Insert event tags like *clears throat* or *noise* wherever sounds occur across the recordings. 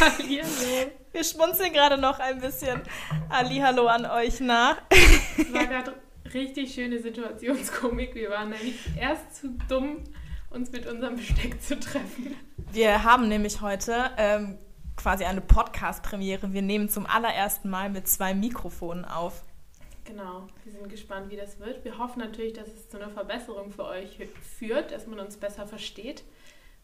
Hallihallo. Wir schmunzeln gerade noch ein bisschen. Ali, hallo an euch nach. Es war gerade richtig schöne Situationskomik. Wir waren nämlich erst zu dumm, uns mit unserem Besteck zu treffen. Wir haben nämlich heute ähm, quasi eine Podcast-Premiere. Wir nehmen zum allerersten Mal mit zwei Mikrofonen auf. Genau, wir sind gespannt, wie das wird. Wir hoffen natürlich, dass es zu einer Verbesserung für euch führt, dass man uns besser versteht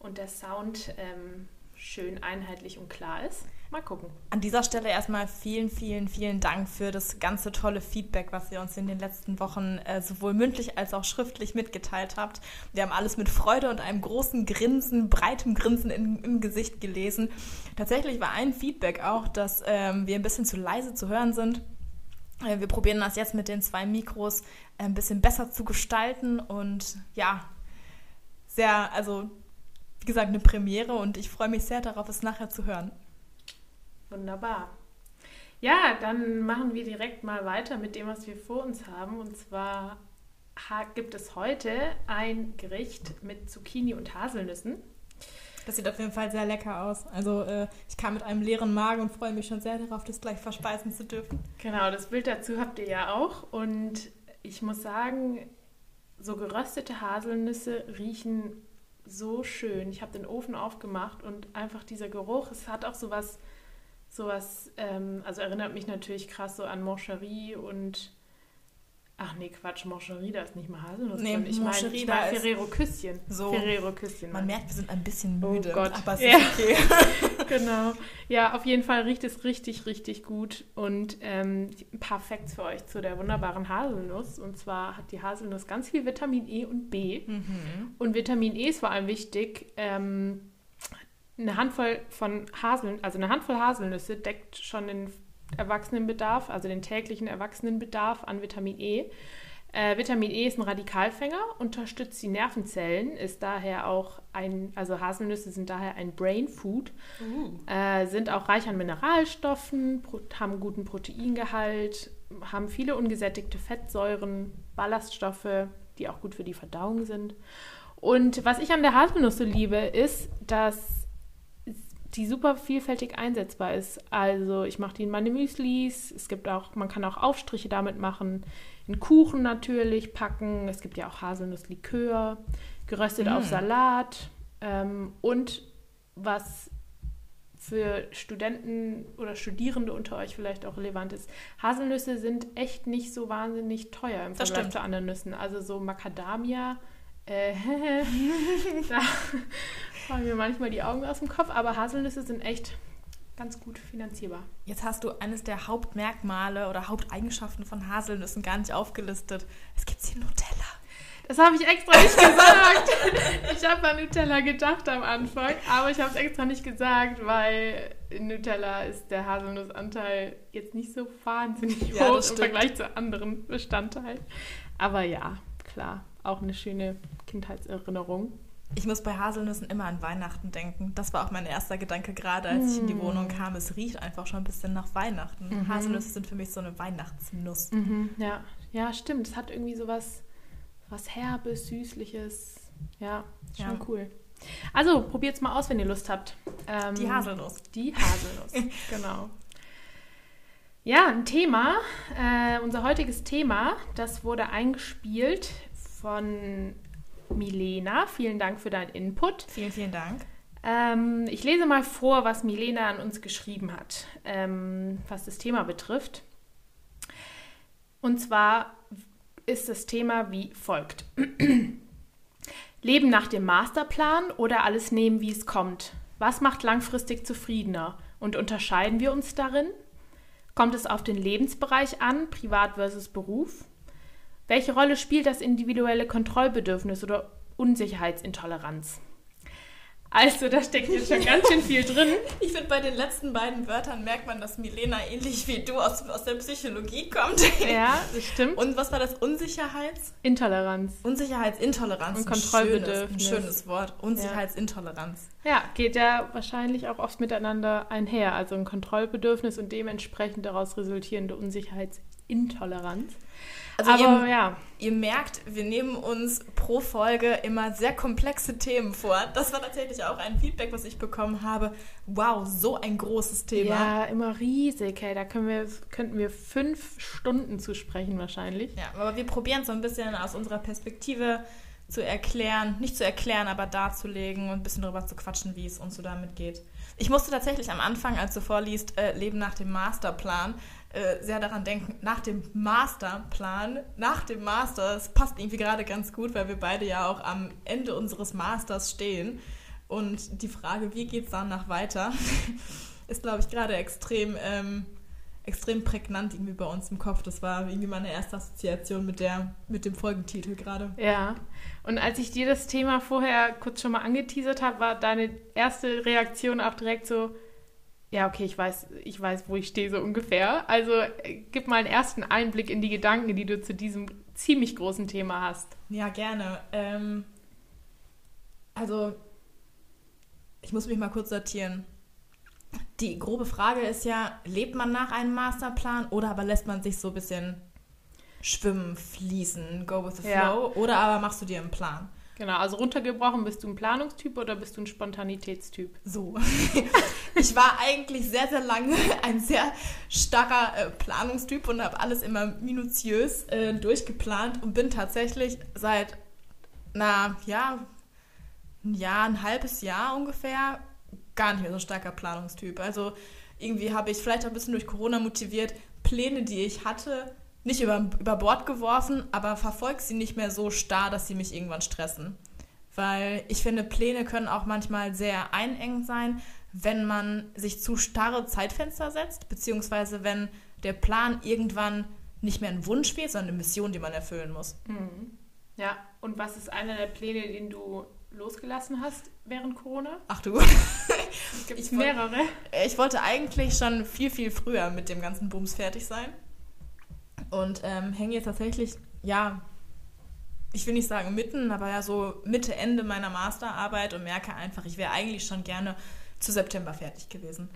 und der Sound ähm, schön einheitlich und klar ist. Mal gucken. An dieser Stelle erstmal vielen, vielen, vielen Dank für das ganze tolle Feedback, was ihr uns in den letzten Wochen äh, sowohl mündlich als auch schriftlich mitgeteilt habt. Wir haben alles mit Freude und einem großen Grinsen, breitem Grinsen in, im Gesicht gelesen. Tatsächlich war ein Feedback auch, dass ähm, wir ein bisschen zu leise zu hören sind. Äh, wir probieren das jetzt mit den zwei Mikros äh, ein bisschen besser zu gestalten und ja, sehr, also wie gesagt, eine Premiere und ich freue mich sehr darauf, es nachher zu hören. Wunderbar. Ja, dann machen wir direkt mal weiter mit dem, was wir vor uns haben. Und zwar gibt es heute ein Gericht mit Zucchini und Haselnüssen. Das sieht auf jeden Fall sehr lecker aus. Also äh, ich kam mit einem leeren Magen und freue mich schon sehr darauf, das gleich verspeisen zu dürfen. Genau, das Bild dazu habt ihr ja auch. Und ich muss sagen, so geröstete Haselnüsse riechen so schön. Ich habe den Ofen aufgemacht und einfach dieser Geruch, es hat auch sowas, sowas, ähm, also erinnert mich natürlich krass so an Moncherie und Ach nee, Quatsch, Moncherie, da ist nicht mal Haselnuss nee. Ich meine ich mein Ferrero Küsschen. So, Ferrero Küsschen. Man merkt, wir sind ein bisschen oh müde, oh Gott. aber es ja. ist okay. *laughs* *laughs* genau. Ja, auf jeden Fall riecht es richtig, richtig gut und ähm, ein paar Facts für euch zu der wunderbaren Haselnuss. Und zwar hat die Haselnuss ganz viel Vitamin E und B. Mhm. Und Vitamin E ist vor allem wichtig. Ähm, eine Handvoll von Haseln, also eine Handvoll Haselnüsse deckt schon den Erwachsenenbedarf, also den täglichen Erwachsenenbedarf an Vitamin E. Äh, Vitamin E ist ein Radikalfänger, unterstützt die Nervenzellen, ist daher auch ein, also Haselnüsse sind daher ein Brain Food, uh. äh, sind auch reich an Mineralstoffen, haben guten Proteingehalt, haben viele ungesättigte Fettsäuren, Ballaststoffe, die auch gut für die Verdauung sind. Und was ich an der Haselnuss so liebe, ist, dass die super vielfältig einsetzbar ist. Also ich mache die in meine Müslis. Es gibt auch, man kann auch Aufstriche damit machen. In Kuchen natürlich packen. Es gibt ja auch Haselnusslikör, geröstet mm. auf Salat. Ähm, und was für Studenten oder Studierende unter euch vielleicht auch relevant ist. Haselnüsse sind echt nicht so wahnsinnig teuer im Vergleich zu anderen Nüssen. Also so Macadamia äh, *laughs* da fallen mir manchmal die Augen aus dem Kopf, aber Haselnüsse sind echt ganz gut finanzierbar. Jetzt hast du eines der Hauptmerkmale oder Haupteigenschaften von Haselnüssen gar nicht aufgelistet. Es gibt hier Nutella. Das habe ich extra nicht gesagt. ich habe an Nutella gedacht am Anfang, aber ich habe es extra nicht gesagt, weil in Nutella ist der Haselnussanteil jetzt nicht so wahnsinnig ja, hoch im Vergleich zu anderen Bestandteilen. Aber ja, klar, auch eine schöne Kindheitserinnerung. Ich muss bei Haselnüssen immer an Weihnachten denken. Das war auch mein erster Gedanke gerade, als ich in die mm. Wohnung kam. Es riecht einfach schon ein bisschen nach Weihnachten. Mhm. Haselnüsse sind für mich so eine Weihnachtsnuss. Mhm. Ja. ja, stimmt. Es hat irgendwie so was, was Herbes, Süßliches. Ja, schon ja. cool. Also, probiert es mal aus, wenn ihr Lust habt. Ähm, die Haselnuss. Die Haselnuss, *laughs* genau. Ja, ein Thema, äh, unser heutiges Thema, das wurde eingespielt von Milena. Vielen Dank für deinen Input. Vielen, vielen Dank. Ähm, ich lese mal vor, was Milena an uns geschrieben hat, ähm, was das Thema betrifft. Und zwar ist das Thema wie folgt. *clears throat* Leben nach dem Masterplan oder alles nehmen, wie es kommt? Was macht langfristig zufriedener? Und unterscheiden wir uns darin? Kommt es auf den Lebensbereich an, privat versus Beruf? Welche Rolle spielt das individuelle Kontrollbedürfnis oder Unsicherheitsintoleranz? Also, da steckt jetzt schon ganz schön viel drin. *laughs* Ich finde, bei den letzten beiden Wörtern merkt man, dass Milena ähnlich wie du aus, aus der Psychologie kommt. Ja, das stimmt. Und was war das? Unsicherheits? Intoleranz. Unsicherheitsintoleranz. Und Kontrollbedürfnis. Ein schönes, ein schönes Wort. Unsicherheitsintoleranz. Ja. ja, geht ja wahrscheinlich auch oft miteinander einher. Also ein Kontrollbedürfnis und dementsprechend daraus resultierende Unsicherheitsintoleranz. Also Aber ihr, ja, ihr merkt, wir nehmen uns pro Folge immer sehr komplexe Themen vor. Das war tatsächlich auch ein Feedback, was ich bekommen habe. Wow, so ein großes Thema. ja, immer riesig. Hey, da können wir, könnten wir fünf Stunden zu sprechen wahrscheinlich. Ja, aber wir probieren so ein bisschen aus unserer Perspektive zu erklären, nicht zu erklären, aber darzulegen und ein bisschen darüber zu quatschen, wie es uns so damit geht. Ich musste tatsächlich am Anfang, als du vorliest, äh, Leben nach dem Masterplan, äh, sehr daran denken, nach dem Masterplan, nach dem Master, es passt irgendwie gerade ganz gut, weil wir beide ja auch am Ende unseres Masters stehen. Und die Frage, wie geht es danach weiter, *laughs* ist, glaube ich, gerade extrem, ähm, extrem prägnant irgendwie bei uns im Kopf. Das war irgendwie meine erste Assoziation mit, der, mit dem Folgentitel gerade. Ja, und als ich dir das Thema vorher kurz schon mal angeteasert habe, war deine erste Reaktion auch direkt so, ja, okay, ich weiß, ich weiß, wo ich stehe, so ungefähr. Also äh, gib mal einen ersten Einblick in die Gedanken, die du zu diesem ziemlich großen Thema hast. Ja, gerne. Ähm, also, ich muss mich mal kurz sortieren. Die grobe Frage ist ja, lebt man nach einem Masterplan oder aber lässt man sich so ein bisschen schwimmen, fließen, go with the Ja. flow oder aber machst du dir einen Plan? Genau, also runtergebrochen, bist du ein Planungstyp oder bist du ein Spontanitätstyp? So. *laughs* ich war eigentlich sehr, sehr lange ein sehr starrer äh, Planungstyp und habe alles immer minutiös äh, durchgeplant und bin tatsächlich seit, na ja, ein Jahr, ein halbes Jahr ungefähr gar nicht mehr so ein starker Planungstyp. Also irgendwie habe ich vielleicht auch ein bisschen durch Corona motiviert, Pläne, die ich hatte, nicht über, über Bord geworfen, aber verfolge sie nicht mehr so starr, dass sie mich irgendwann stressen. Weil ich finde, Pläne können auch manchmal sehr einengend sein, wenn man sich zu starre Zeitfenster setzt, beziehungsweise wenn der Plan irgendwann nicht mehr ein Wunsch wird, sondern eine Mission, die man erfüllen muss. Ja, und was ist einer der Pläne, den du losgelassen hast während Corona? Ach du. *laughs* Gibt es Ich woll- mehrere? Ich wollte eigentlich schon viel, viel früher mit dem ganzen Bums fertig sein. Und ähm, hänge jetzt tatsächlich, ja, ich will nicht sagen mitten, aber ja so Mitte, Ende meiner Masterarbeit und merke einfach, ich wäre eigentlich schon gerne zu September fertig gewesen.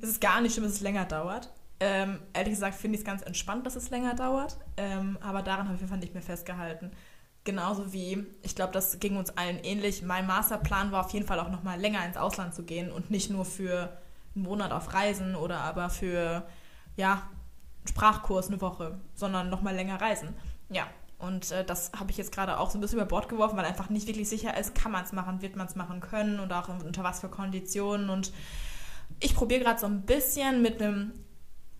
Es ist gar nicht schlimm, dass es länger dauert. Ähm, ehrlich gesagt finde ich es ganz entspannt, dass es länger dauert. Ähm, aber daran habe ich auf jeden Fall nicht mehr festgehalten. Genauso wie, ich glaube, das ging uns allen ähnlich. Mein Masterplan war auf jeden Fall auch nochmal länger ins Ausland zu gehen und nicht nur für einen Monat auf Reisen oder aber für, ja, Sprachkurs eine Woche, sondern nochmal länger reisen. Ja, und äh, das habe ich jetzt gerade auch so ein bisschen über Bord geworfen, weil einfach nicht wirklich sicher ist, kann man es machen, wird man es machen können und auch unter was für Konditionen. Und ich probiere gerade so ein bisschen mit einem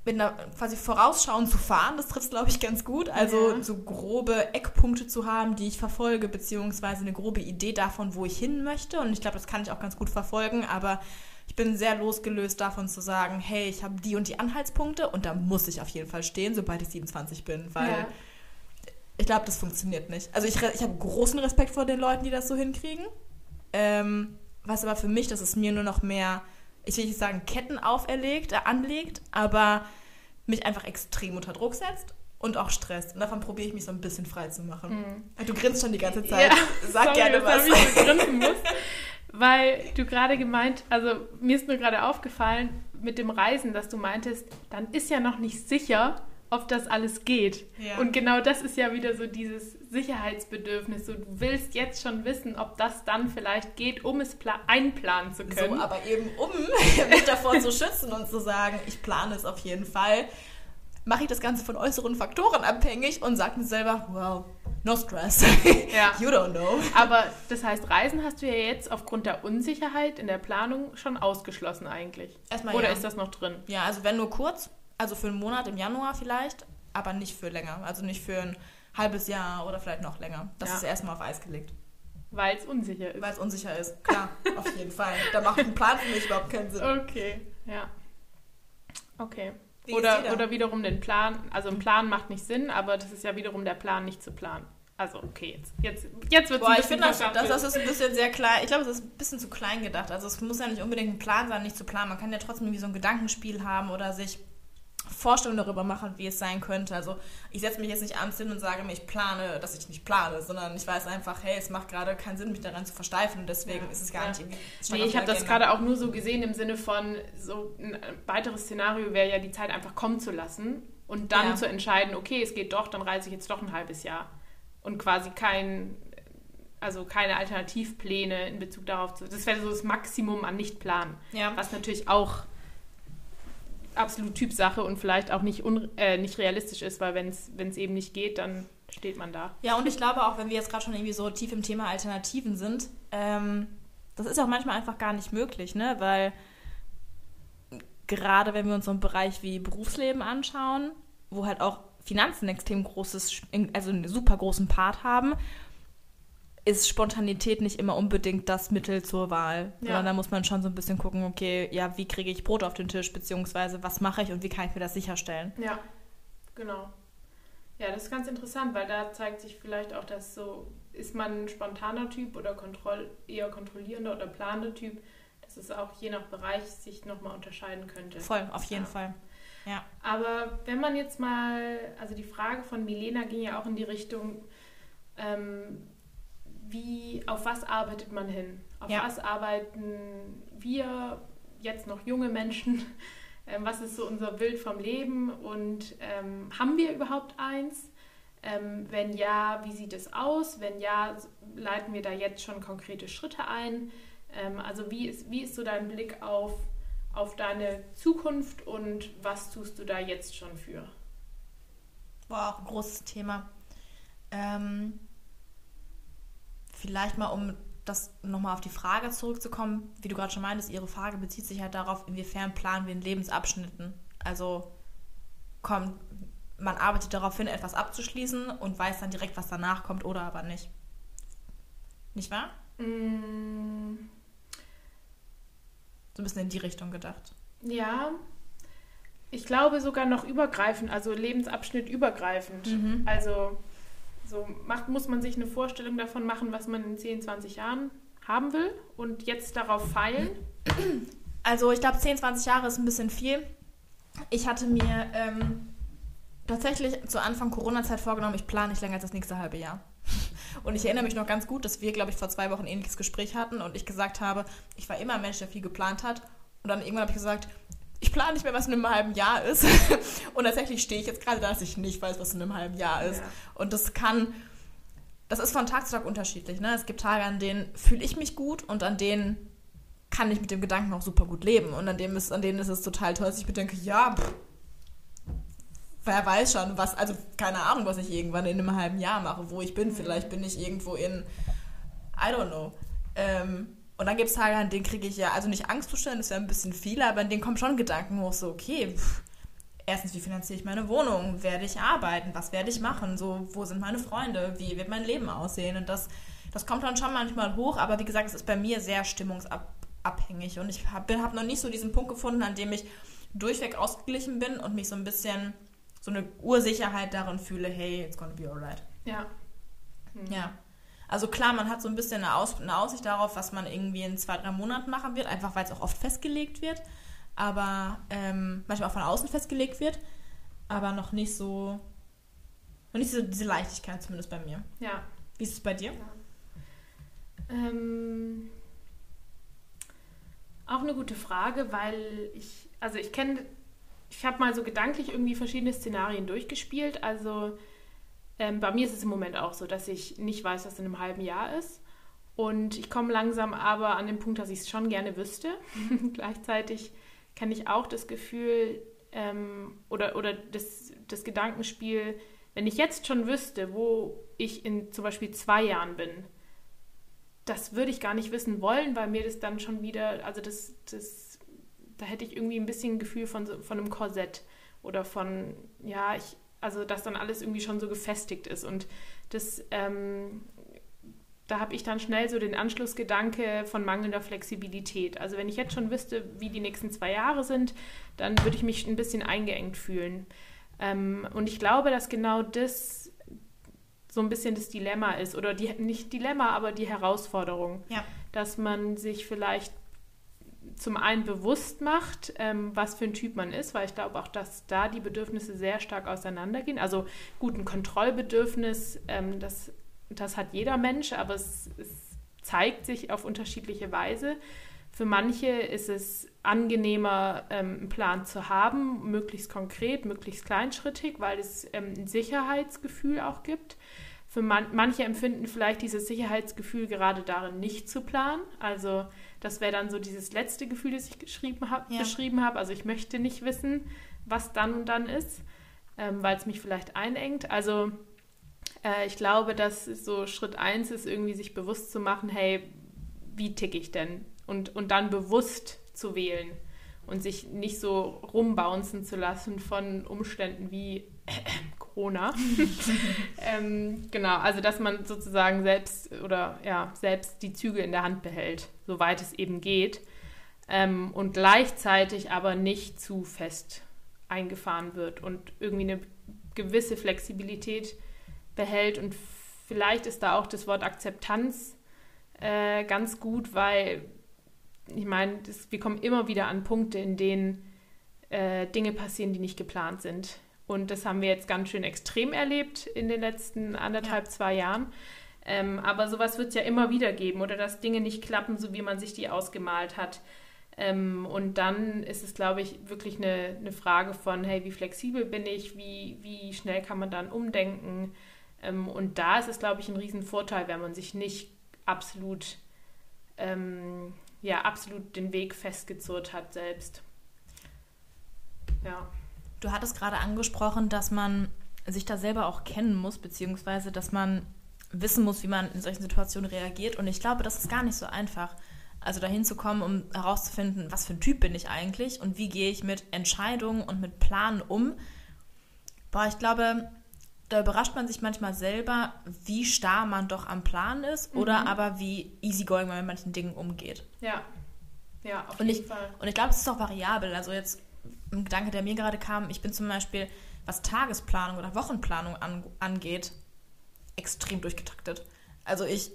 mit einer quasi Vorausschauend zu fahren, das trifft glaube ich ganz gut. Also Ja. so grobe Eckpunkte zu haben, die ich verfolge, beziehungsweise eine grobe Idee davon, wo ich hin möchte. Und ich glaube, das kann ich auch ganz gut verfolgen, aber ich bin sehr losgelöst davon zu sagen, hey, ich habe die und die Anhaltspunkte und da muss ich auf jeden Fall stehen, sobald ich 27 bin, weil Ja. ich glaube, das funktioniert nicht. Also ich, ich habe großen Respekt vor den Leuten, die das so hinkriegen. Ähm, was aber für mich, dass es mir nur noch mehr, ich will nicht sagen Ketten auferlegt, äh, anlegt, aber mich einfach extrem unter Druck setzt und auch stresst. Und davon probiere ich mich so ein bisschen frei zu machen. Du grinst schon die ganze Zeit. Sag sorry, gerne was. ich so grinsen muss. Weil du gerade gemeint, also mir ist nur gerade aufgefallen mit dem Reisen, dass du meintest, dann ist ja noch nicht sicher, ob das alles geht. Ja. Und genau das ist ja wieder so dieses Sicherheitsbedürfnis. So, du willst jetzt schon wissen, ob das dann vielleicht geht, um es pla- einplanen zu können. So, aber eben um *laughs* mich davor zu schützen und zu sagen, ich plane es auf jeden Fall, mache ich das Ganze von äußeren Faktoren abhängig und sage mir selber, well, no stress. Ja. *laughs* You don't know. Aber das heißt, Reisen hast du ja jetzt aufgrund der Unsicherheit in der Planung schon ausgeschlossen eigentlich. Erstmal Oder ja. ist das noch drin? Ja, also wenn nur kurz, also für einen Monat im Januar vielleicht, aber nicht für länger. Also nicht für ein halbes Jahr oder vielleicht noch länger. Das Ja. ist erstmal auf Eis gelegt. Weil es unsicher ist. Weil es unsicher ist. Klar, auf jeden Fall. Da macht ein Plan für mich überhaupt keinen Sinn. Okay, ja. Okay. Wie Oder, oder wiederum den Plan, also ein Plan macht nicht Sinn, aber das ist ja wiederum der Plan, nicht zu planen. Also, okay, jetzt, jetzt, jetzt wird es Boah, ich finde, das, das, das ist ein bisschen sehr klein. Ich glaube, es ist ein bisschen zu klein gedacht. Also es muss ja nicht unbedingt ein Plan sein, nicht zu planen. Man kann ja trotzdem irgendwie so ein Gedankenspiel haben oder sich Vorstellungen darüber machen, wie es sein könnte. Also ich setze mich jetzt nicht abends hin und sage mir, ich plane, dass ich nicht plane, sondern ich weiß einfach, hey, es macht gerade keinen Sinn, mich daran zu versteifen und deswegen Ja. ist es gar Ja. nicht irgendwie. Nee, ich habe das gerade auch nur so gesehen im Sinne von, so ein weiteres Szenario wäre ja die Zeit einfach kommen zu lassen Und dann Ja. zu entscheiden, okay, es geht doch, dann reise ich jetzt doch ein halbes Jahr. Und quasi kein, also keine Alternativpläne in Bezug darauf zu. Das wäre so das Maximum an Nichtplan. Ja. Was natürlich auch absolut Typsache und vielleicht auch nicht, un, äh, nicht realistisch ist, weil wenn es eben nicht geht, dann steht man da. Ja, und ich glaube auch, wenn wir jetzt gerade schon irgendwie so tief im Thema Alternativen sind, ähm, das ist auch manchmal einfach gar nicht möglich, ne? Weil gerade wenn wir uns so einen Bereich wie Berufsleben anschauen, wo halt auch Finanzen extrem großes, also einen super großen Part haben, ist Spontanität nicht immer unbedingt das Mittel zur Wahl. Ja. Sondern da muss man schon so ein bisschen gucken, okay, ja, wie kriege ich Brot auf den Tisch, beziehungsweise was mache ich und wie kann ich mir das sicherstellen. Ja, genau. Ja, das ist ganz interessant, weil da zeigt sich vielleicht auch, dass so, ist man ein spontaner Typ oder kontroll, eher kontrollierender oder planender Typ, dass es auch je nach Bereich sich nochmal unterscheiden könnte. Voll, auf jeden Ja. Fall. Ja. Aber wenn man jetzt mal, also die Frage von Milena ging ja auch in die Richtung, ähm, wie, auf was arbeitet man hin? Auf Ja. was arbeiten wir, jetzt noch junge Menschen? *laughs* Ähm, was ist so unser Bild vom Leben und ähm, haben wir überhaupt eins? Ähm, wenn ja, wie sieht es aus? Wenn ja, leiten wir da jetzt schon konkrete Schritte ein? Ähm, also wie ist, wie ist so dein Blick auf, auf deine Zukunft und was tust du da jetzt schon für? War auch ein großes Thema. Ähm, vielleicht mal, um das nochmal auf die Frage zurückzukommen, wie du gerade schon meintest, Ihre Frage bezieht sich halt darauf, inwiefern planen wir in Lebensabschnitten. Also kommt, man arbeitet darauf hin, etwas abzuschließen und weiß dann direkt, was danach kommt oder aber nicht. Nicht wahr? Mm, So ein bisschen in die Richtung gedacht. ja, ich glaube sogar noch übergreifend, also Lebensabschnitt übergreifend. Mhm. Also so macht, muss man sich eine Vorstellung davon machen, was man in 10, 20 Jahren haben will und jetzt darauf feilen. Also ich glaube, 10, 20 Jahre ist ein bisschen viel. Ich hatte mir ähm, tatsächlich zu Anfang Corona-Zeit vorgenommen, ich plane nicht länger als das nächste halbe Jahr. Und ich erinnere mich noch ganz gut, dass wir, glaube ich, vor zwei Wochen ein ähnliches Gespräch hatten und ich gesagt habe, ich war immer ein Mensch, der viel geplant hat. Und dann irgendwann habe ich gesagt, ich plane nicht mehr, was in einem halben Jahr ist. *laughs* Und tatsächlich stehe ich jetzt gerade da, dass ich nicht weiß, was in einem halben Jahr ist. Ja. Und das kann, das ist von Tag zu Tag unterschiedlich. Ne? Es gibt Tage, an denen fühle ich mich gut und an denen kann ich mit dem Gedanken auch super gut leben. Und an, dem ist, an denen ist es total toll, dass ich mir denke, ja, pff, wer weiß schon, was, also keine Ahnung, was ich irgendwann in einem halben Jahr mache, wo ich bin. Vielleicht bin ich irgendwo in, I don't know. Ähm, und dann gibt es Tage, an denen kriege ich ja, also nicht Angstzustände, das wäre ein bisschen viel, aber an denen kommen schon Gedanken hoch, so, okay, pff, erstens, wie finanziere ich meine Wohnung? Werde ich arbeiten? Was werde ich machen? So, wo sind meine Freunde? Wie wird mein Leben aussehen? Und das, das kommt dann schon manchmal hoch, aber wie gesagt, es ist bei mir sehr stimmungsabhängig. Und ich habe hab noch nicht so diesen Punkt gefunden, an dem ich durchweg ausgeglichen bin und mich so ein bisschen so eine Ursicherheit darin fühle, hey, it's gonna be alright. Ja. Hm. Ja. Also klar, man hat so ein bisschen eine, Aus eine Aussicht darauf, was man irgendwie in zwei, drei Monaten machen wird, einfach weil es auch oft festgelegt wird, aber ähm, manchmal auch von außen festgelegt wird, aber noch nicht so, noch nicht so diese Leichtigkeit zumindest bei mir. Ja. Wie ist es bei dir? Ähm, auch eine gute Frage, weil ich, also ich kenne, ich habe mal so gedanklich irgendwie verschiedene Szenarien durchgespielt. Also ähm, bei mir ist es im Moment auch so, dass ich nicht weiß, was in einem halben Jahr ist. Und ich komme langsam aber an den Punkt, dass ich es schon gerne wüsste. *laughs* Gleichzeitig kenne ich auch das Gefühl ähm, oder, oder das, das Gedankenspiel, wenn ich jetzt schon wüsste, wo ich in zum Beispiel zwei Jahren bin, das würde ich gar nicht wissen wollen, weil mir das dann schon wieder, also das, das, da hätte ich irgendwie ein bisschen ein Gefühl von, von einem Korsett oder von, ja, ich, also dass dann alles irgendwie schon so gefestigt ist und das, ähm, da habe ich dann schnell so den Anschlussgedanke von mangelnder Flexibilität. Also wenn ich jetzt schon wüsste, wie die nächsten zwei Jahre sind, dann würde ich mich ein bisschen eingeengt fühlen. Ähm, und ich glaube, dass genau das so ein bisschen das Dilemma ist oder die nicht Dilemma, aber die Herausforderung, Ja. dass man sich vielleicht zum einen bewusst macht, ähm, was für ein Typ man ist, weil ich glaube auch, dass da die Bedürfnisse sehr stark auseinandergehen. Also gut, ein Kontrollbedürfnis, ähm, das, das hat jeder Mensch, aber es, es zeigt sich auf unterschiedliche Weise. Für manche ist es angenehmer, ähm, einen Plan zu haben, möglichst konkret, möglichst kleinschrittig, weil es ähm, ein Sicherheitsgefühl auch gibt. Für man manche empfinden vielleicht dieses Sicherheitsgefühl gerade darin, nicht zu planen. Also das wäre dann so dieses letzte Gefühl, das ich geschrieben hab, ja. beschrieben habe. Also ich möchte nicht wissen, was dann und dann ist, ähm, weil es mich vielleicht einengt. Also äh, ich glaube, dass so Schritt eins ist, irgendwie sich bewusst zu machen, hey, wie ticke ich denn? und, und dann bewusst zu wählen und sich nicht so rumbouncen zu lassen von Umständen wie äh, Corona. *laughs* ähm, genau, also dass man sozusagen selbst oder ja, selbst die Züge in der Hand behält, soweit es eben geht. Ähm, und gleichzeitig aber nicht zu fest eingefahren wird und irgendwie eine gewisse Flexibilität behält. Und vielleicht ist da auch das Wort Akzeptanz äh, ganz gut, weil ich meine, wir kommen immer wieder an Punkte, in denen äh, Dinge passieren, die nicht geplant sind. Und das haben wir jetzt ganz schön extrem erlebt in den letzten anderthalb, ja. zwei Jahren. Ähm, aber sowas wird es ja immer wieder geben oder dass Dinge nicht klappen, so wie man sich die ausgemalt hat. Ähm, und dann ist es, glaube ich, wirklich eine, eine Frage von, hey, wie flexibel bin ich, wie, wie schnell kann man dann umdenken. Ähm, und da ist es, glaube ich, ein Riesenvorteil, wenn man sich nicht absolut ähm, ja absolut den Weg festgezurrt hat selbst. Ja. Du hattest gerade angesprochen, dass man sich da selber auch kennen muss, beziehungsweise dass man wissen muss, wie man in solchen Situationen reagiert. Und ich glaube, das ist gar nicht so einfach. Also dahin zu kommen, um herauszufinden, was für ein Typ bin ich eigentlich und wie gehe ich mit Entscheidungen und mit Planen um. Boah, ich glaube, da überrascht man sich manchmal selber, wie starr man doch am Plan ist mhm. oder aber wie easygoing man mit manchen Dingen umgeht. Ja. Ja, auf und jeden ich, Fall. Und ich glaube, es ist auch variabel. Also jetzt ein Gedanke, der mir gerade kam, ich bin zum Beispiel, was Tagesplanung oder Wochenplanung an, angeht, extrem durchgetaktet. Also ich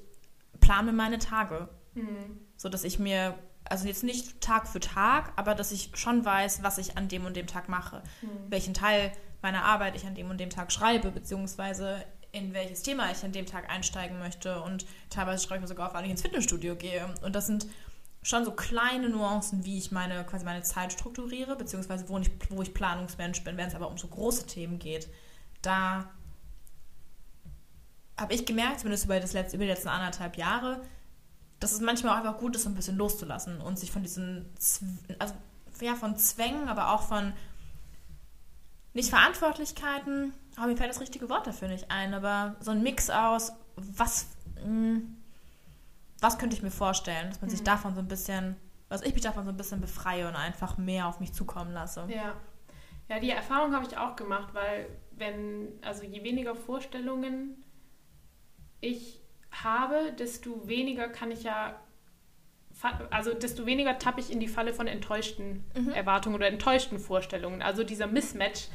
plane meine Tage, mhm. so dass ich mir also jetzt nicht Tag für Tag, aber dass ich schon weiß, was ich an dem und dem Tag mache, mhm. welchen Teil meiner Arbeit ich an dem und dem Tag schreibe, beziehungsweise in welches Thema ich an dem Tag einsteigen möchte. Und teilweise schreibe ich mir sogar auf, wann ich ins Fitnessstudio gehe. Und das sind schon so kleine Nuancen, wie ich meine, quasi meine Zeit strukturiere, beziehungsweise wo ich, wo ich Planungsmensch bin. Wenn es aber um so große Themen geht, da habe ich gemerkt, zumindest über, das letzte, über die letzten anderthalb Jahre, dass es manchmal auch einfach gut ist, ein bisschen loszulassen und sich von diesen, also ja, von Zwängen, aber auch von nicht Verantwortlichkeiten, aber mir fällt das richtige Wort dafür nicht ein, aber so ein Mix aus, was, mh, hm, was könnte ich mir vorstellen, dass man mhm. sich davon so ein bisschen, was ich mich davon so ein bisschen befreie und einfach mehr auf mich zukommen lasse. Ja. Ja, die Erfahrung habe ich auch gemacht, weil wenn, also je weniger Vorstellungen ich habe, desto weniger kann ich ja also desto weniger tappe ich in die Falle von enttäuschten mhm. Erwartungen oder enttäuschten Vorstellungen. Also dieser Mismatch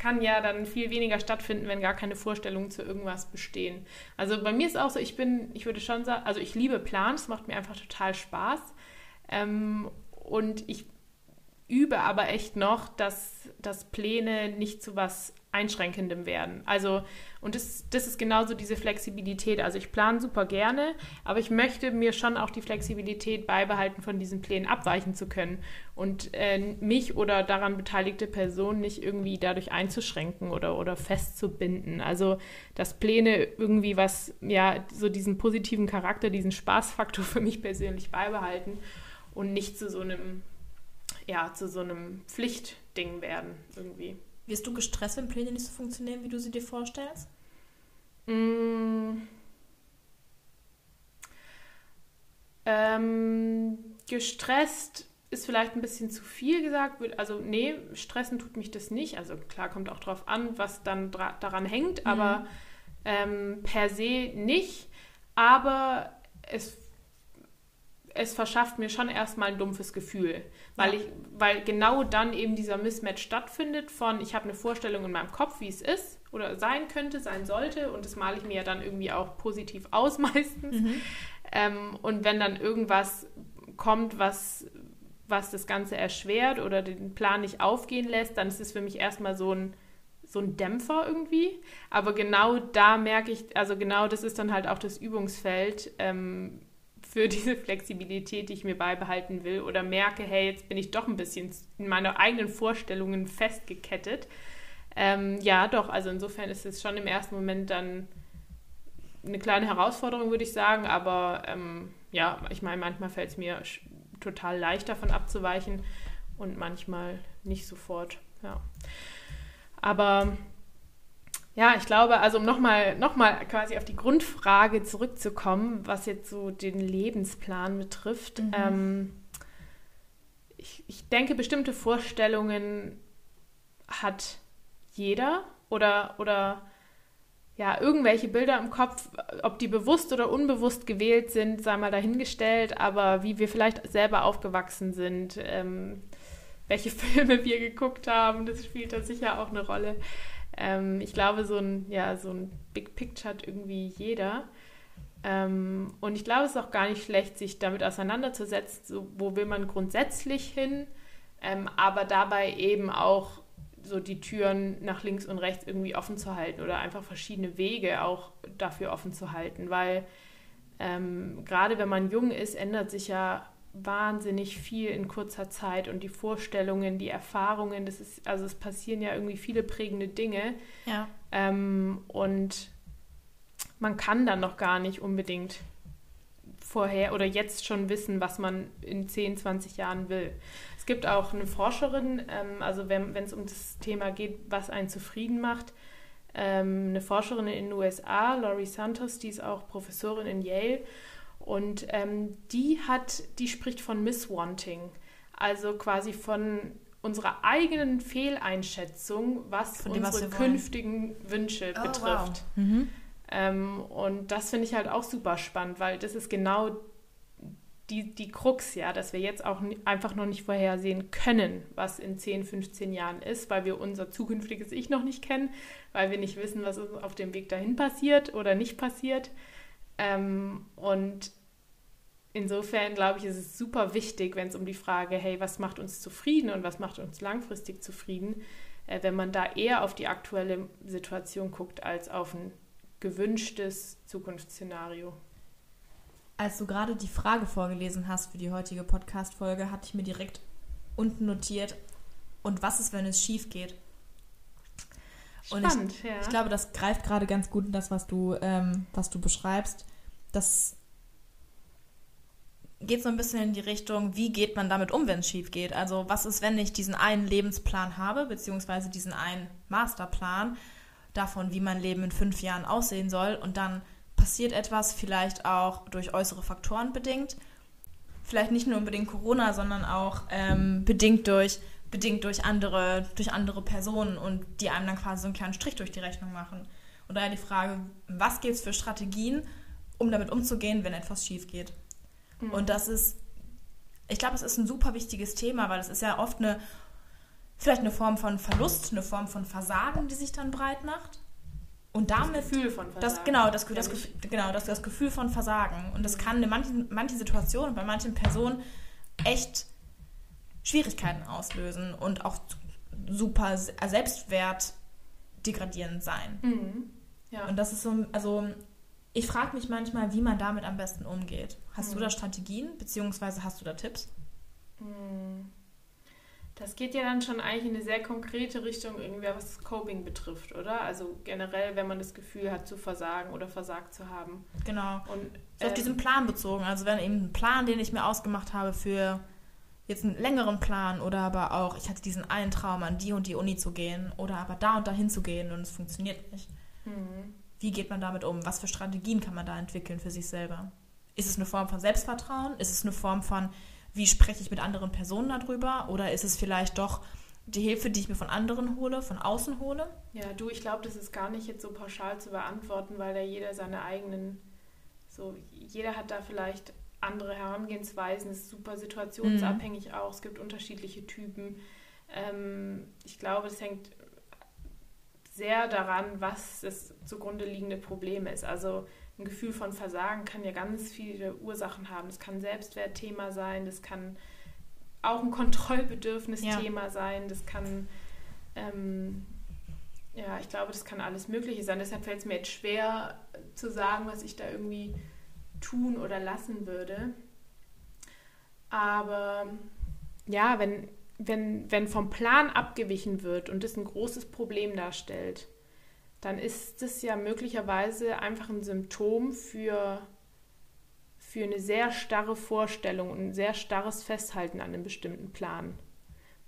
kann ja dann viel weniger stattfinden, wenn gar keine Vorstellungen zu irgendwas bestehen. Also bei mir ist auch so, ich bin, ich würde schon sagen, also ich liebe Plan, es macht mir einfach total Spaß. Ähm, und ich übe aber echt noch, dass, dass Pläne nicht zu was Einschränkendem werden. Also, und das, das ist genauso diese Flexibilität. Also ich plane super gerne, aber ich möchte mir schon auch die Flexibilität beibehalten, von diesen Plänen abweichen zu können und äh, mich oder daran beteiligte Personen nicht irgendwie dadurch einzuschränken oder, oder festzubinden. Also, dass Pläne irgendwie was, ja, so diesen positiven Charakter, diesen Spaßfaktor *laughs* für mich persönlich beibehalten und nicht zu so einem, ja, zu so einem Pflichtding werden irgendwie. Wirst du gestresst, wenn Pläne nicht so funktionieren, wie du sie dir vorstellst? Mm. Ähm, gestresst ist vielleicht ein bisschen zu viel gesagt. Also nee, stressen tut mich das nicht. Also klar kommt auch drauf an, was dann daran hängt, mhm. aber ähm, per se nicht. Aber es es verschafft mir schon erstmal ein dumpfes Gefühl, weil ich, weil genau dann eben dieser Mismatch stattfindet von ich habe eine Vorstellung in meinem Kopf, wie es ist oder sein könnte, sein sollte und das male ich mir ja dann irgendwie auch positiv *laughs* aus meistens. Mhm. Ähm, und wenn dann irgendwas kommt, was, was das Ganze erschwert oder den Plan nicht aufgehen lässt, dann ist es für mich erstmal so ein so ein Dämpfer irgendwie. Aber genau da merke ich, also genau das ist dann halt auch das Übungsfeld. Ähm, für diese Flexibilität, die ich mir beibehalten will, oder merke, hey, jetzt bin ich doch ein bisschen in meine eigenen Vorstellungen festgekettet. Ähm, ja, doch, also insofern ist es schon im ersten Moment dann eine kleine Herausforderung, würde ich sagen, aber ähm, ja, ich meine, manchmal fällt es mir total leicht davon abzuweichen und manchmal nicht sofort, ja. Aber ja, ich glaube, also um nochmal noch mal quasi auf die Grundfrage zurückzukommen, was jetzt so den Lebensplan betrifft. Mhm. Ähm, ich, ich denke, bestimmte Vorstellungen hat jeder oder, oder ja, irgendwelche Bilder im Kopf, ob die bewusst oder unbewusst gewählt sind, sei mal dahingestellt, aber wie wir vielleicht selber aufgewachsen sind, ähm, welche *laughs* Filme wir geguckt haben, das spielt da sicher auch eine Rolle. Ähm, ich glaube, so ein, ja, so ein Big Picture hat irgendwie jeder. Ähm, und ich glaube, es ist auch gar nicht schlecht, sich damit auseinanderzusetzen, so, wo will man grundsätzlich hin, ähm, aber dabei eben auch so die Türen nach links und rechts irgendwie offen zu halten oder einfach verschiedene Wege auch dafür offen zu halten, weil ähm, gerade wenn man jung ist, ändert sich ja wahnsinnig viel in kurzer Zeit und die Vorstellungen, die Erfahrungen, das ist, also es passieren ja irgendwie viele prägende Dinge. Ja. Ähm, und man kann dann noch gar nicht unbedingt vorher oder jetzt schon wissen, was man in 10, 20 Jahren will. Es gibt auch eine Forscherin, ähm, also wenn es um das Thema geht, was einen zufrieden macht, ähm, eine Forscherin in den USA, Laurie Santos, die ist auch Professorin in Yale und ähm, die hat, die spricht von Misswanting, also quasi von unserer eigenen Fehleinschätzung, was dem, unsere was künftigen Wünsche oh, betrifft. Wow. Mhm. Ähm, und das finde ich halt auch super spannend, weil das ist genau die, die Krux, ja, dass wir jetzt auch einfach noch nicht vorhersehen können, was in 10, 15 Jahren ist, weil wir unser zukünftiges Ich noch nicht kennen, weil wir nicht wissen, was auf dem Weg dahin passiert oder nicht passiert. Ähm, und insofern glaube ich, ist es super wichtig, wenn es um die Frage, hey, was macht uns zufrieden und was macht uns langfristig zufrieden, äh, wenn man da eher auf die aktuelle Situation guckt als auf ein gewünschtes Zukunftsszenario. Als du gerade die Frage vorgelesen hast für die heutige Podcast-Folge, hatte ich mir direkt unten notiert, und was ist, wenn es schief geht? Spannend, und ich, ja. ich glaube, das greift gerade ganz gut in das, was du, ähm, was du beschreibst das geht so ein bisschen in die Richtung, wie geht man damit um, wenn es schief geht? Also was ist, wenn ich diesen einen Lebensplan habe, beziehungsweise diesen einen Masterplan davon, wie mein Leben in fünf Jahren aussehen soll und dann passiert etwas, vielleicht auch durch äußere Faktoren bedingt, vielleicht nicht nur unbedingt Corona, sondern auch ähm, bedingt durch bedingt durch andere durch andere Personen und die einem dann quasi so einen kleinen Strich durch die Rechnung machen. Und daher die Frage, was gibt es für Strategien, um damit umzugehen, wenn etwas schief geht. Mhm. Und das ist, ich glaube, es ist ein super wichtiges Thema, weil es ist ja oft eine, vielleicht eine Form von Verlust, eine Form von Versagen, die sich dann breit macht. Und damit. Das Gefühl von Versagen. Das, genau, das, das, das, genau das, das Gefühl von Versagen. Und das kann in manchen, manchen Situationen, bei manchen Personen echt Schwierigkeiten auslösen und auch super Selbstwert degradierend sein. Mhm. Ja. Und das ist so, also ich frage mich manchmal, wie man damit am besten umgeht. Hast hm. du da Strategien, beziehungsweise hast du da Tipps? Hm. Das geht ja dann schon eigentlich in eine sehr konkrete Richtung, irgendwie was Coping betrifft, oder? Also generell, wenn man das Gefühl hat, zu versagen oder versagt zu haben. Genau. Und so auf ähm, diesen Plan bezogen. Also wenn eben ein Plan, den ich mir ausgemacht habe für jetzt einen längeren Plan oder aber auch, ich hatte diesen einen Traum, an die und die Uni zu gehen oder aber da und dahin zu gehen und es funktioniert nicht. Mhm. Wie geht man damit um? Was für Strategien kann man da entwickeln für sich selber? Ist es eine Form von Selbstvertrauen? Ist es eine Form von, wie spreche ich mit anderen Personen darüber? Oder ist es vielleicht doch die Hilfe, die ich mir von anderen hole, von außen hole? Ja, du, ich glaube, das ist gar nicht jetzt so pauschal zu beantworten, weil da jeder seine eigenen, so, jeder hat da vielleicht andere Herangehensweisen, es ist super situationsabhängig mhm. auch, es gibt unterschiedliche Typen. Ähm, ich glaube, es hängt sehr daran, was das zugrunde liegende Problem ist. Also ein Gefühl von Versagen kann ja ganz viele Ursachen haben. Das kann ein Selbstwertthema sein, das kann auch ein Kontrollbedürfnis-Thema ja. sein, das kann, ähm, ja, ich glaube, das kann alles Mögliche sein. Deshalb fällt es mir jetzt schwer zu sagen, was ich da irgendwie tun oder lassen würde. Aber ja, wenn, wenn, wenn vom Plan abgewichen wird und das ein großes Problem darstellt, dann ist das ja möglicherweise einfach ein Symptom für, für eine sehr starre Vorstellung und ein sehr starres Festhalten an einem bestimmten Plan,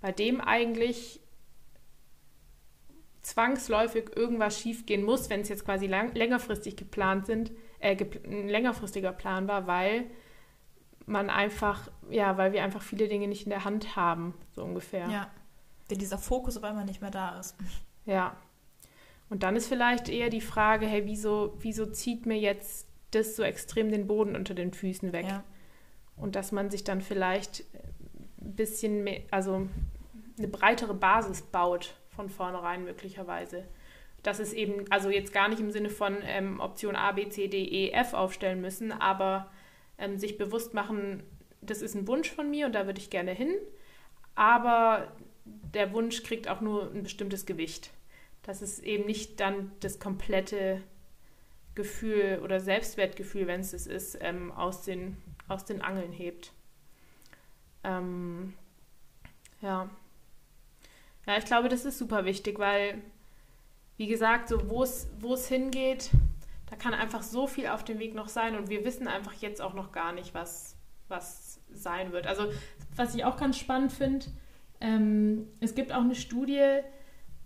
bei dem eigentlich zwangsläufig irgendwas schiefgehen muss, wenn es jetzt quasi lang, längerfristig geplant sind, äh, gep ein längerfristiger Plan war, weil man einfach, ja, weil wir einfach viele Dinge nicht in der Hand haben, so ungefähr. Ja. Wenn dieser Fokus auf einmal nicht mehr da ist. Ja. Und dann ist vielleicht eher die Frage, hey, wieso, wieso zieht mir jetzt das so extrem den Boden unter den Füßen weg? Ja. Und dass man sich dann vielleicht ein bisschen mehr, also eine breitere Basis baut von vornherein möglicherweise. Dass es eben, also jetzt gar nicht im Sinne von ähm, Option A, B, C, D, E, F aufstellen müssen, aber ähm, sich bewusst machen, das ist ein Wunsch von mir und da würde ich gerne hin, aber der Wunsch kriegt auch nur ein bestimmtes Gewicht. Dass es eben nicht dann das komplette Gefühl oder Selbstwertgefühl, wenn es es ist, ähm, aus, den, aus den Angeln hebt. Ähm, ja. Ja, ich glaube, das ist super wichtig, weil, wie gesagt, so wo es hingeht, da kann einfach so viel auf dem Weg noch sein und wir wissen einfach jetzt auch noch gar nicht, was, was sein wird. Also, was ich auch ganz spannend finde, ähm, es gibt auch eine Studie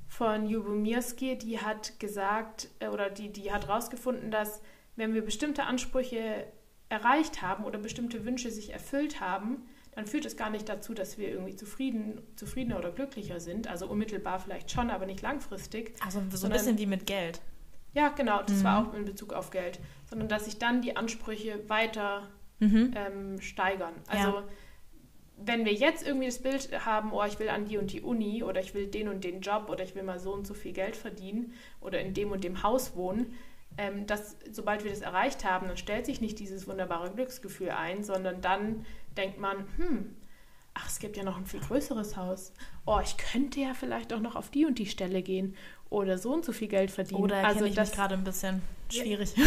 von Jubomirski, die hat gesagt, äh, oder die, die hat herausgefunden, dass wenn wir bestimmte Ansprüche erreicht haben oder bestimmte Wünsche sich erfüllt haben, dann führt es gar nicht dazu, dass wir irgendwie zufrieden, zufriedener oder glücklicher sind. Also unmittelbar vielleicht schon, aber nicht langfristig. Also so ein bisschen wie mit Geld. Ja, genau, das mhm. war auch in Bezug auf Geld. Sondern dass sich dann die Ansprüche weiter mhm. ähm, steigern. Also ja. wenn wir jetzt irgendwie das Bild haben, oh, ich will an die und die Uni oder ich will den und den Job oder ich will mal so und so viel Geld verdienen oder in dem und dem Haus wohnen, ähm, dass sobald wir das erreicht haben, dann stellt sich nicht dieses wunderbare Glücksgefühl ein, sondern dann denkt man, hm, ach, es gibt ja noch ein viel größeres Haus. Oh, ich könnte ja vielleicht auch noch auf die und die Stelle gehen oder so und so viel Geld verdienen. Oder also ich das gerade ein bisschen schwierig. *laughs*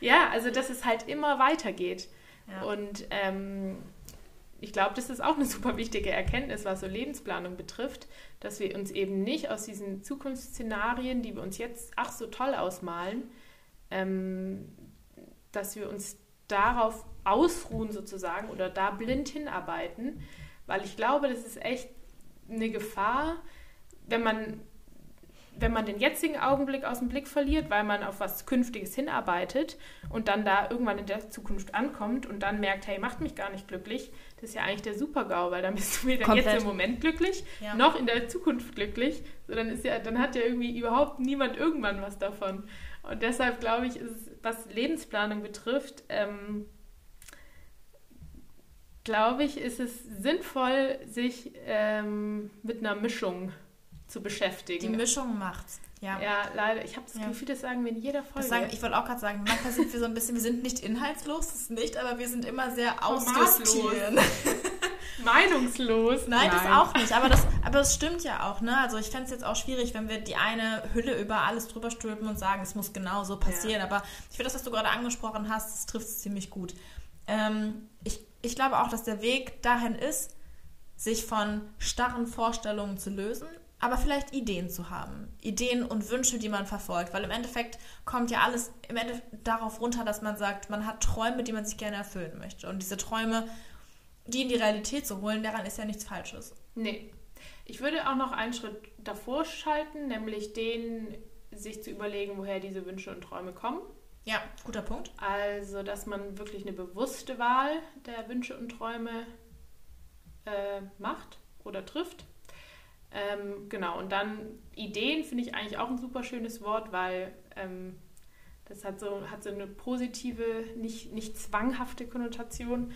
ja, also dass es halt immer weitergeht. Ja. Und ähm, ich glaube, das ist auch eine super wichtige Erkenntnis, was so Lebensplanung betrifft, dass wir uns eben nicht aus diesen Zukunftsszenarien, die wir uns jetzt ach so toll ausmalen, ähm, dass wir uns darauf ausruhen sozusagen oder da blind hinarbeiten, weil ich glaube, das ist echt eine Gefahr, wenn man, wenn man den jetzigen Augenblick aus dem Blick verliert, weil man auf was Künftiges hinarbeitet und dann da irgendwann in der Zukunft ankommt und dann merkt, hey, macht mich gar nicht glücklich, das ist ja eigentlich der Super-GAU, weil dann bist du weder jetzt im Moment glücklich, ja. noch in der Zukunft glücklich. So, dann, ist ja, dann hat ja irgendwie überhaupt niemand irgendwann was davon. Und deshalb glaube ich, ist was Lebensplanung betrifft, ähm, glaube ich, ist es sinnvoll, sich ähm, mit einer Mischung zu beschäftigen. Die Mischung macht's. Ja. ja, leider. Ich habe das ja. Gefühl, das sagen wir in jeder Folge. Sagen, ich wollte auch gerade sagen, manchmal sind wir so ein bisschen, wir sind nicht inhaltslos, das ist nicht, aber wir sind immer sehr ausjustieren. *laughs* Meinungslos. Nein, Nein, das auch nicht. Aber das, aber das stimmt ja auch. Ne? Also ich fände es jetzt auch schwierig, wenn wir die eine Hülle über alles drüber stülpen und sagen, es muss genau so passieren. Ja. Aber ich finde das, was du gerade angesprochen hast, das trifft es ziemlich gut. Ähm, ich, ich glaube auch, dass der Weg dahin ist, sich von starren Vorstellungen zu lösen aber vielleicht Ideen zu haben. Ideen und Wünsche, die man verfolgt. Weil im Endeffekt kommt ja alles im Endeffekt darauf runter, dass man sagt, man hat Träume, die man sich gerne erfüllen möchte. Und diese Träume, die in die Realität zu holen, daran ist ja nichts Falsches. Nee. Ich würde auch noch einen Schritt davor schalten, nämlich den, sich zu überlegen, woher diese Wünsche und Träume kommen. Ja, guter Punkt. Also, dass man wirklich eine bewusste Wahl der Wünsche und Träume äh, macht oder trifft ähm, genau, und dann Ideen finde ich eigentlich auch ein super schönes Wort, weil ähm, das hat so, hat so eine positive, nicht, nicht zwanghafte Konnotation.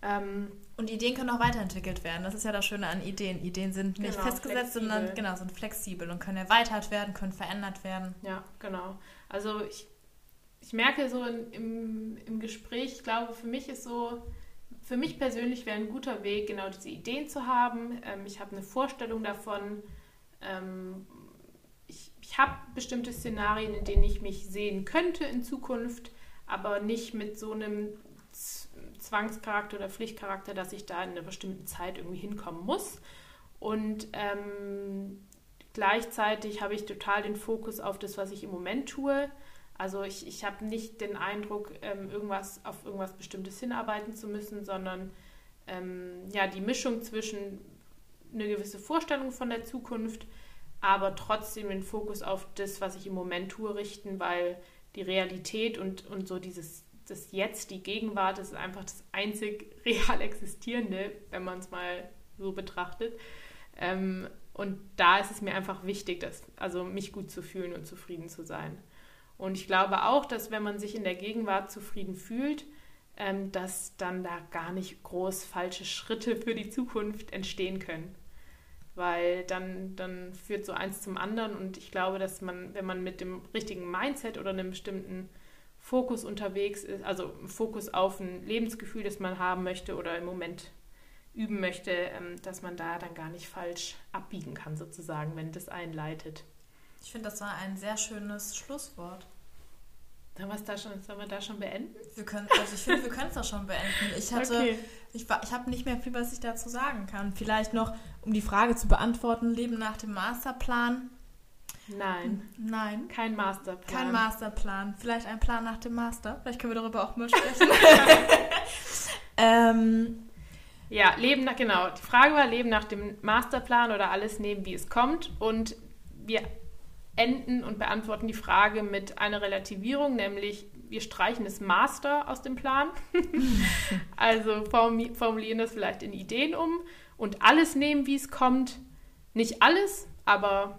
Ähm, und Ideen können auch weiterentwickelt werden. Das ist ja das Schöne an Ideen. Ideen sind nicht genau, festgesetzt, flexibel. sondern genau, sind flexibel und können erweitert werden, können verändert werden. Ja, genau. Also ich, ich merke so in, im, im Gespräch, ich glaube, für mich ist so, für mich persönlich wäre ein guter Weg, genau diese Ideen zu haben. Ähm, ich habe eine Vorstellung davon. Ähm, ich, ich habe bestimmte Szenarien, in denen ich mich sehen könnte in Zukunft, aber nicht mit so einem Zwangscharakter oder Pflichtcharakter, dass ich da in einer bestimmten Zeit irgendwie hinkommen muss. Und ähm, gleichzeitig habe ich total den Fokus auf das, was ich im Moment tue. Also ich, ich habe nicht den Eindruck, ähm, irgendwas auf irgendwas Bestimmtes hinarbeiten zu müssen, sondern ähm, ja, die Mischung zwischen eine gewisse Vorstellung von der Zukunft, aber trotzdem den Fokus auf das, was ich im Moment tue, richten, weil die Realität und, und so dieses das Jetzt, die Gegenwart, das ist einfach das einzig *laughs* real Existierende, wenn man es mal so betrachtet. Ähm, und da ist es mir einfach wichtig, dass, also mich gut zu fühlen und zufrieden zu sein. Und ich glaube auch, dass wenn man sich in der Gegenwart zufrieden fühlt, ähm, dass dann da gar nicht groß falsche Schritte für die Zukunft entstehen können. Weil dann, dann führt so eins zum anderen und ich glaube, dass man, wenn man mit dem richtigen Mindset oder einem bestimmten Fokus unterwegs ist, also Fokus auf ein Lebensgefühl, das man haben möchte oder im Moment üben möchte, ähm, dass man da dann gar nicht falsch abbiegen kann, sozusagen, wenn das einleitet. Ich finde, das war ein sehr schönes Schlusswort. Sollen, da schon, sollen wir da schon beenden? Wir können, also ich finde, wir können es da schon beenden. Ich hatte, okay. ich, ich habe nicht mehr viel, was ich dazu sagen kann. Vielleicht noch, um die Frage zu beantworten, Leben nach dem Masterplan. Nein. Nein. Kein Masterplan. Kein Masterplan. Vielleicht ein Plan nach dem Master. Vielleicht können wir darüber auch mal sprechen. *laughs* ähm, ja, Leben nach, genau. Die Frage war, Leben nach dem Masterplan oder alles nehmen, wie es kommt. Und wir enden und beantworten die Frage mit einer Relativierung, nämlich wir streichen das Master aus dem Plan. *laughs* also formulieren das vielleicht in Ideen um und alles nehmen, wie es kommt. Nicht alles, aber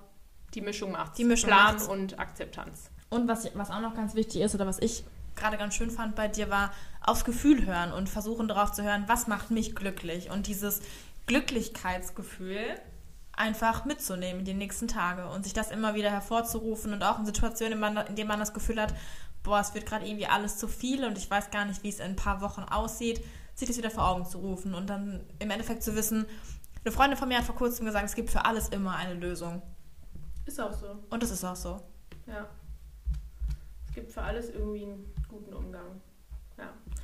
die Mischung macht die Mischung Plan macht's. und Akzeptanz. Und was, was auch noch ganz wichtig ist oder was ich gerade ganz schön fand bei dir war, aufs Gefühl hören und versuchen darauf zu hören, was macht mich glücklich. Und dieses Glücklichkeitsgefühl einfach mitzunehmen in die nächsten Tage und sich das immer wieder hervorzurufen und auch in Situationen, in, man, in denen man das Gefühl hat, boah, es wird gerade irgendwie alles zu viel und ich weiß gar nicht, wie es in ein paar Wochen aussieht, sich das wieder vor Augen zu rufen und dann im Endeffekt zu wissen, eine Freundin von mir hat vor kurzem gesagt, es gibt für alles immer eine Lösung. Ist auch so. Und das ist auch so. Ja. Es gibt für alles irgendwie einen guten Umgang.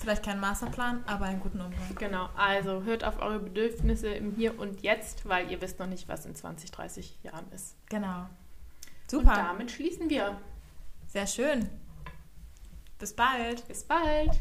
Vielleicht kein Masterplan, aber einen guten Umgang. Genau, also hört auf eure Bedürfnisse im Hier und Jetzt, weil ihr wisst noch nicht, was in 20, 30 Jahren ist. Genau. Super. Und damit schließen wir. Sehr schön. Bis bald. Bis bald.